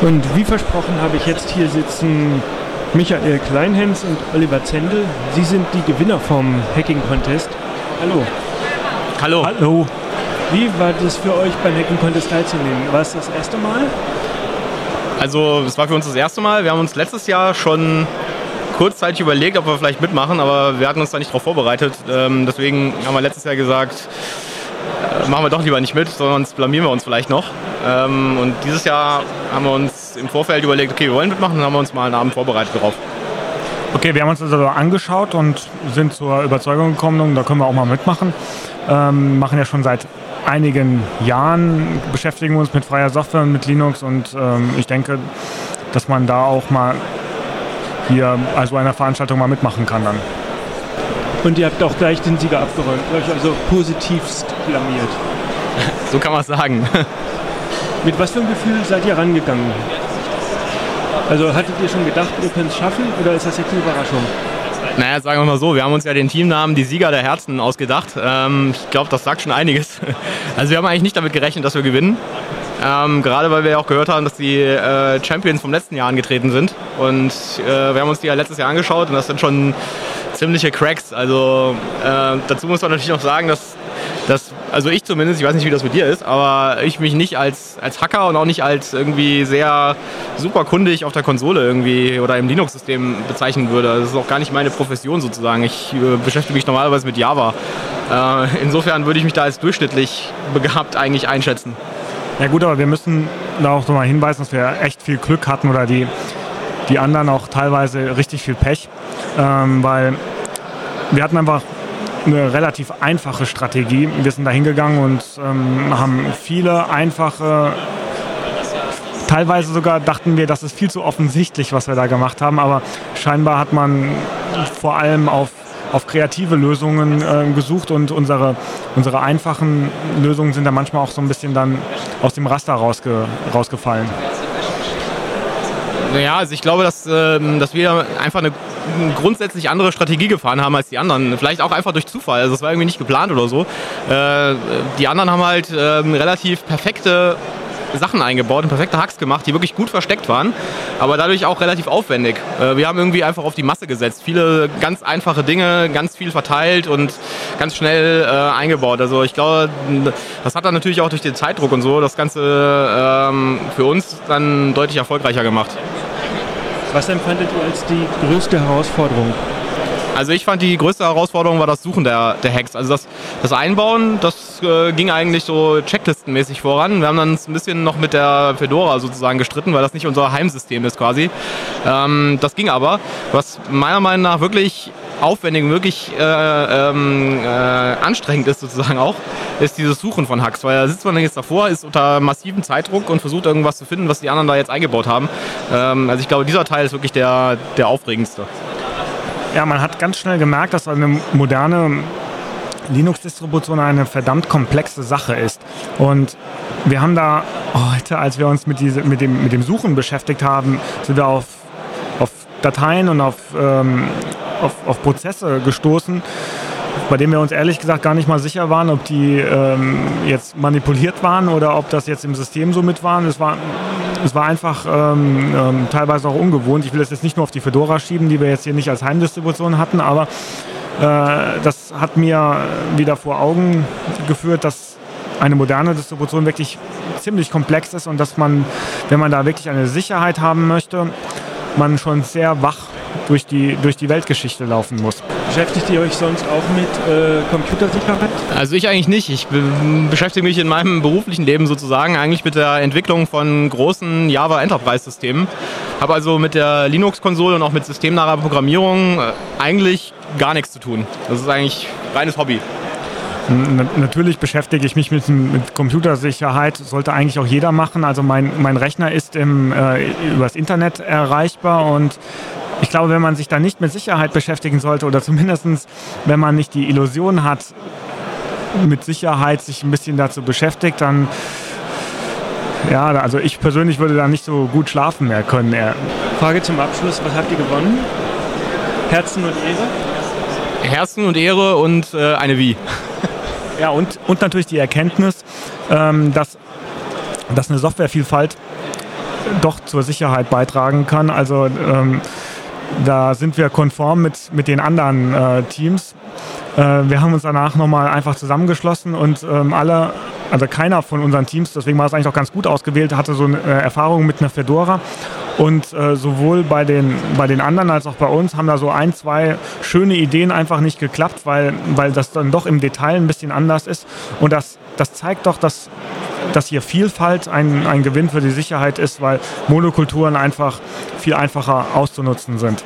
Und wie versprochen habe ich jetzt hier sitzen Michael Kleinhens und Oliver Zendel. Sie sind die Gewinner vom Hacking Contest. Hallo. Hallo. Hallo. Wie war das für euch beim Hacking Contest teilzunehmen? War es das erste Mal? Also es war für uns das erste Mal. Wir haben uns letztes Jahr schon kurzzeitig überlegt, ob wir vielleicht mitmachen, aber wir hatten uns da nicht darauf vorbereitet. Ähm, deswegen haben wir letztes Jahr gesagt, machen wir doch lieber nicht mit, sonst blamieren wir uns vielleicht noch. Ähm, und dieses Jahr haben wir uns im Vorfeld überlegt, okay, wir wollen mitmachen, dann haben wir uns mal einen Abend vorbereitet darauf. Okay, wir haben uns das also angeschaut und sind zur Überzeugung gekommen, da können wir auch mal mitmachen. Ähm, machen ja schon seit einigen Jahren, beschäftigen wir uns mit freier Software und mit Linux und ähm, ich denke, dass man da auch mal hier also einer Veranstaltung mal mitmachen kann dann. Und ihr habt auch gleich den Sieger abgeräumt, euch also positivst blamiert. So kann man es sagen. Mit was für einem Gefühl seid ihr rangegangen? Also hattet ihr schon gedacht, ihr könnt es schaffen oder ist das jetzt eine Überraschung? Naja, sagen wir mal so, wir haben uns ja den Teamnamen die Sieger der Herzen ausgedacht. Ähm, ich glaube, das sagt schon einiges. Also wir haben eigentlich nicht damit gerechnet, dass wir gewinnen. Ähm, gerade weil wir ja auch gehört haben, dass die äh, Champions vom letzten Jahr angetreten sind. Und äh, wir haben uns die ja letztes Jahr angeschaut und das sind schon ziemliche Cracks. Also äh, dazu muss man natürlich noch sagen, dass dass, also ich zumindest, ich weiß nicht, wie das mit dir ist, aber ich mich nicht als, als Hacker und auch nicht als irgendwie sehr super kundig auf der Konsole irgendwie oder im Linux-System bezeichnen würde. Das ist auch gar nicht meine Profession sozusagen. Ich äh, beschäftige mich normalerweise mit Java. Äh, insofern würde ich mich da als durchschnittlich begabt eigentlich einschätzen. Ja gut, aber wir müssen da auch nochmal hinweisen, dass wir echt viel Glück hatten oder die, die anderen auch teilweise richtig viel Pech, ähm, weil wir hatten einfach eine relativ einfache Strategie. Wir sind da hingegangen und ähm, haben viele einfache Teilweise sogar dachten wir, das ist viel zu offensichtlich, was wir da gemacht haben, aber scheinbar hat man vor allem auf, auf kreative Lösungen äh, gesucht und unsere, unsere einfachen Lösungen sind da manchmal auch so ein bisschen dann aus dem Raster rausge, rausgefallen. Naja, also ich glaube, dass, ähm, dass wir einfach eine grundsätzlich andere Strategie gefahren haben als die anderen. Vielleicht auch einfach durch Zufall. Also es war irgendwie nicht geplant oder so. Äh, die anderen haben halt ähm, relativ perfekte Sachen eingebaut und perfekte Hacks gemacht, die wirklich gut versteckt waren, aber dadurch auch relativ aufwendig. Äh, wir haben irgendwie einfach auf die Masse gesetzt. Viele ganz einfache Dinge, ganz viel verteilt und ganz schnell äh, eingebaut. Also ich glaube, das hat dann natürlich auch durch den Zeitdruck und so das Ganze ähm, für uns dann deutlich erfolgreicher gemacht. Was empfandet ihr als die größte Herausforderung? Also ich fand die größte Herausforderung war das Suchen der, der Hacks. Also das, das Einbauen, das äh, ging eigentlich so checklistenmäßig voran. Wir haben dann ein bisschen noch mit der Fedora sozusagen gestritten, weil das nicht unser Heimsystem ist quasi. Ähm, das ging aber. Was meiner Meinung nach wirklich aufwendig und wirklich äh, ähm, äh, anstrengend ist sozusagen auch, ist dieses Suchen von Hacks. Weil da sitzt man jetzt davor, ist unter massivem Zeitdruck und versucht irgendwas zu finden, was die anderen da jetzt eingebaut haben. Ähm, also ich glaube, dieser Teil ist wirklich der, der aufregendste. Ja, man hat ganz schnell gemerkt, dass eine moderne Linux-Distribution eine verdammt komplexe Sache ist. Und wir haben da heute, als wir uns mit, diese, mit, dem, mit dem Suchen beschäftigt haben, sind wir auf, auf Dateien und auf, ähm, auf, auf Prozesse gestoßen, bei denen wir uns ehrlich gesagt gar nicht mal sicher waren, ob die ähm, jetzt manipuliert waren oder ob das jetzt im System so mit waren. Es war, es war einfach ähm, ähm, teilweise auch ungewohnt. Ich will das jetzt nicht nur auf die Fedora schieben, die wir jetzt hier nicht als Heimdistribution hatten, aber äh, das hat mir wieder vor Augen geführt, dass eine moderne Distribution wirklich ziemlich komplex ist und dass man, wenn man da wirklich eine Sicherheit haben möchte, man schon sehr wach durch die, durch die Weltgeschichte laufen muss. Beschäftigt ihr euch sonst auch mit äh, Computersicherheit? Also ich eigentlich nicht. Ich be beschäftige mich in meinem beruflichen Leben sozusagen eigentlich mit der Entwicklung von großen Java Enterprise Systemen. Habe also mit der Linux-Konsole und auch mit systemnaher Programmierung äh, eigentlich gar nichts zu tun. Das ist eigentlich reines Hobby. Natürlich beschäftige ich mich mit, mit, Computersicherheit, sollte eigentlich auch jeder machen. Also mein, mein Rechner ist im, äh, übers Internet erreichbar und ich glaube, wenn man sich da nicht mit Sicherheit beschäftigen sollte oder zumindest wenn man nicht die Illusion hat, mit Sicherheit sich ein bisschen dazu beschäftigt, dann ja, also ich persönlich würde da nicht so gut schlafen mehr können. Frage zum Abschluss, was habt ihr gewonnen? Herzen und Ehre? Herzen und Ehre und äh, eine Wie. Ja, und, und natürlich die Erkenntnis, ähm, dass, dass eine Softwarevielfalt doch zur Sicherheit beitragen kann. Also ähm, da sind wir konform mit, mit den anderen äh, Teams. Äh, wir haben uns danach nochmal einfach zusammengeschlossen und ähm, alle, also keiner von unseren Teams, deswegen war es eigentlich auch ganz gut ausgewählt, hatte so eine äh, Erfahrung mit einer Fedora. Und äh, sowohl bei den, bei den anderen als auch bei uns haben da so ein, zwei schöne Ideen einfach nicht geklappt, weil, weil das dann doch im Detail ein bisschen anders ist. Und das, das zeigt doch, dass dass hier Vielfalt ein, ein Gewinn für die Sicherheit ist, weil Monokulturen einfach viel einfacher auszunutzen sind.